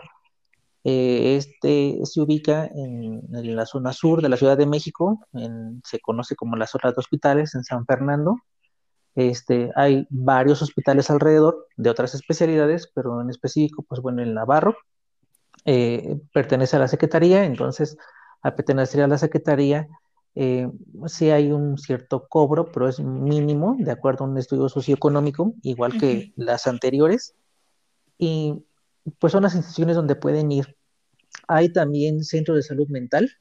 Eh, este se ubica en, la zona sur de la Ciudad de México, se conoce como la zona de hospitales en San Fernando, este, hay varios hospitales alrededor de otras especialidades, pero en específico, pues bueno, el Navarro eh, pertenece a la Secretaría, entonces al pertenecer a la Secretaría, eh, sí hay un cierto cobro, pero es mínimo, de acuerdo a un estudio socioeconómico, igual que las anteriores. Y pues son las instituciones donde pueden ir. Hay también centros de salud mental,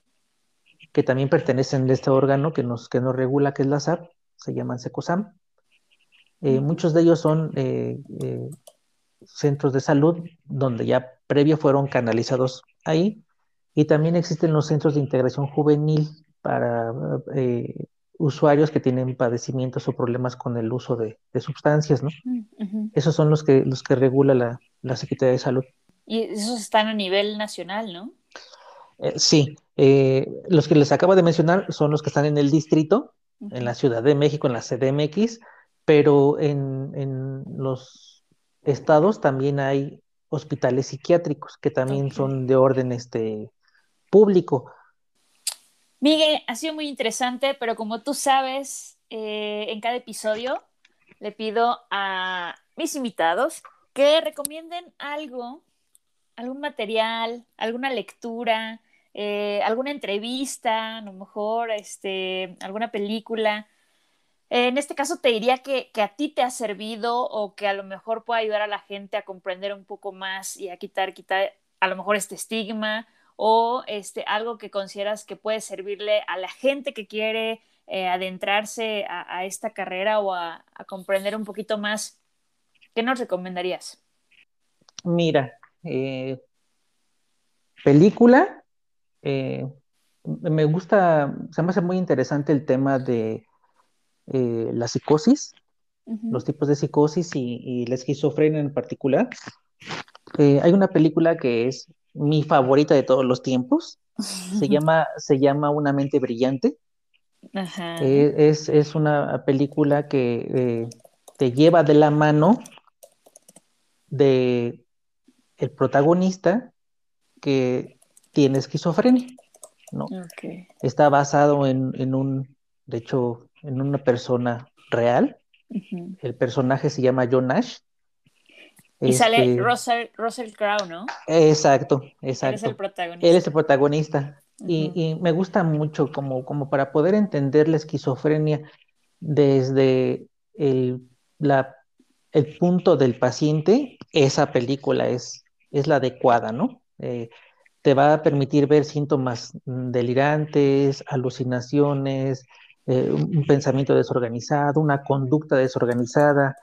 que también pertenecen a este órgano que nos, que nos regula, que es la SAP, se llaman SECOSAM. Eh, muchos de ellos son eh, eh, centros de salud donde ya previo fueron canalizados ahí y también existen los centros de integración juvenil para usuarios que tienen padecimientos o problemas con el uso de, sustancias, ¿no? Esos son los que, los que regula la, la, Secretaría de Salud. Y esos están a nivel nacional, ¿no? sí, los que les acabo de mencionar son los que están en el distrito, en la Ciudad de México, en la CDMX, pero en, los estados también hay hospitales psiquiátricos que también son de orden este, público. Miguel, ha sido muy interesante, pero como tú sabes, eh, en cada episodio le pido a mis invitados que recomienden algo, algún material, alguna lectura, eh, alguna entrevista, a lo mejor este, alguna película en este caso te diría que, a ti te ha servido o que a lo mejor puede ayudar a la gente a comprender un poco más y a quitar, quitar a lo mejor este estigma o este, algo que consideras que puede servirle a la gente que quiere eh, adentrarse a, esta carrera o a, comprender un poquito más. ¿Qué nos recomendarías? Mira, eh, película, eh, me gusta, se me hace muy interesante el tema de eh, la psicosis, los tipos de psicosis y, la esquizofrenia en particular. Eh, hay una película que es mi favorita de todos los tiempos. Se llama, se llama Una mente brillante. Eh, es, una película que te lleva de la mano de el protagonista que tiene esquizofrenia. ¿no? Está basado en, en, un, de hecho, en una persona real. El personaje se llama John Nash. Y sale este, Russell, Russell Crowe, ¿no? Exacto, exacto. Él es el protagonista. Él es el protagonista. y, me gusta mucho como, como para poder entender la esquizofrenia desde el, la, el punto del paciente, esa película es, es la adecuada, ¿no? Eh, te va a permitir ver síntomas delirantes, alucinaciones, eh, un pensamiento desorganizado, una conducta desorganizada,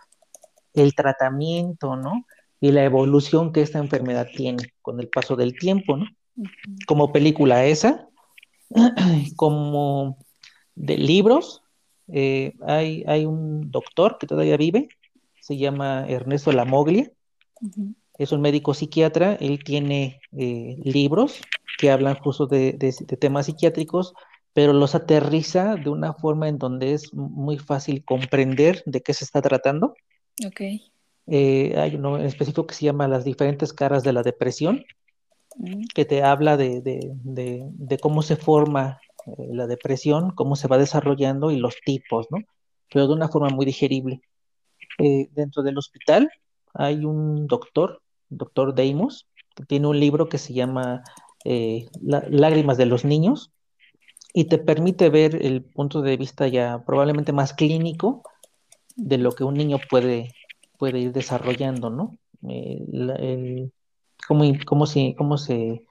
el tratamiento, ¿no? Y la evolución que esta enfermedad tiene con el paso del tiempo, ¿no? Como película esa, como de libros, eh, hay, hay, un doctor que todavía vive, se llama Ernesto Lamoglia, es un médico psiquiatra, él tiene eh, libros que hablan justo de, de, temas psiquiátricos, pero los aterriza de una forma en donde es muy fácil comprender de qué se está tratando. Ok. Eh, hay uno en específico que se llama Las diferentes caras de la depresión, mm. que te habla de, de, cómo se forma eh, la depresión, cómo se va desarrollando y los tipos, ¿no? Pero de una forma muy digerible. Eh, dentro del hospital hay un doctor, doctor Deimos, que tiene un libro que se llama Lágrimas de los Niños, y te permite ver el punto de vista ya probablemente más clínico de lo que un niño puede, puede ir desarrollando, ¿no? Eh, cómo, cómo, se, cómo se,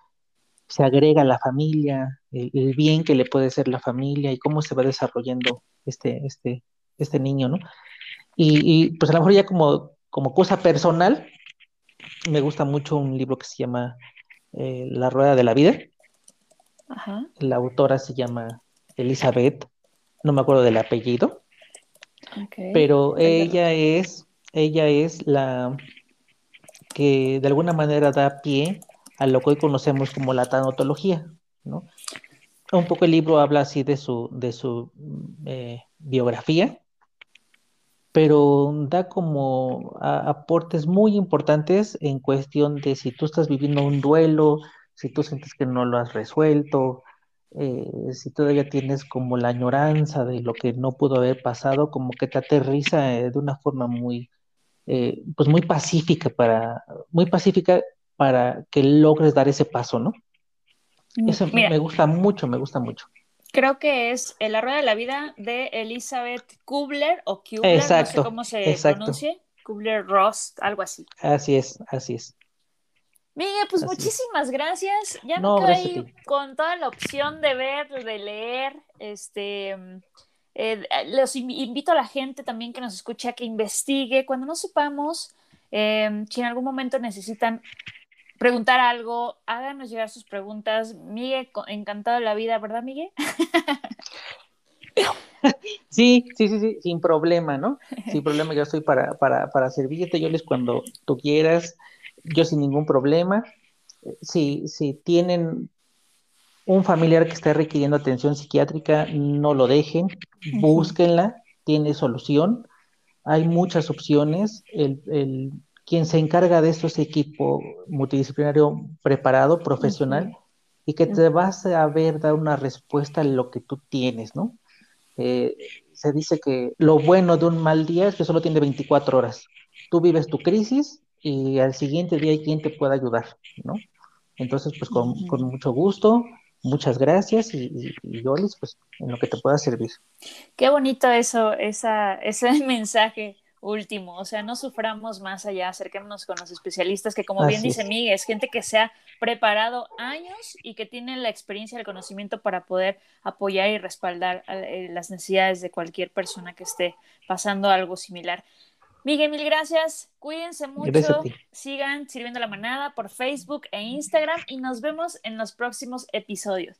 se agrega la familia, el, bien que le puede ser la familia y cómo se va desarrollando este, este, este niño, ¿no? Y, pues a lo mejor ya como, como cosa personal, me gusta mucho un libro que se llama eh, La Rueda de la Vida. La autora se llama Elizabeth, no me acuerdo del apellido, pero ella es, ella es la que de alguna manera da pie a lo que hoy conocemos como la tanatología, ¿no? Un poco el libro habla así de su, de su eh, biografía, pero da como aportes muy importantes en cuestión de si tú estás viviendo un duelo, si tú sientes que no lo has resuelto, eh, si todavía tienes como la añoranza de lo que no pudo haber pasado, como que te aterriza eh, de una forma muy, eh, pues muy pacífica para, muy pacífica para que logres dar ese paso, ¿no? Mm, Eso me gusta mucho, me gusta mucho. Creo que es La Rueda de la Vida de Elizabeth Kubler o Kubler, no sé cómo se pronuncia, Kubler-Ross, algo así. Así es, así es. Miguel, pues muchísimas gracias. Ya no, me quedé con toda la opción de ver, de leer. Este, eh, los invito a la gente también que nos escuche a que investigue. Cuando no sepamos, em, si en algún momento necesitan preguntar algo, háganos llegar sus preguntas. Miguel, encantado de la vida, ¿verdad, Miguel? Sí, sí, sí, sí, sin problema, ¿no? Sin problema, yo estoy para, para, para servirte, yo les cuando tú quieras yo sin ningún problema. Si, si tienen un familiar que esté requiriendo atención psiquiátrica, no lo dejen, búsquenla, tiene solución. Hay muchas opciones. El, quien se encarga de esto es equipo multidisciplinario preparado, profesional, y que te vas a ver dar una respuesta a lo que tú tienes, ¿no? Eh, se dice que lo bueno de un mal día es que solo tiene 24 horas. Tú vives tu crisis y al siguiente día hay quien te pueda ayudar, ¿no? Entonces, pues con, mucho gusto, muchas gracias y, y, pues en lo que te pueda servir. Qué bonito eso, esa, ese mensaje último, o sea, no suframos más allá, acerquémonos con los especialistas, que como bien dice Miguel, es gente que se ha preparado años y que tiene la experiencia, el conocimiento para poder apoyar y respaldar eh, las necesidades de cualquier persona que esté pasando algo similar. Miguel, mil gracias. Cuídense mucho. Sigan sirviendo la manada por Facebook e Instagram y nos vemos en los próximos episodios.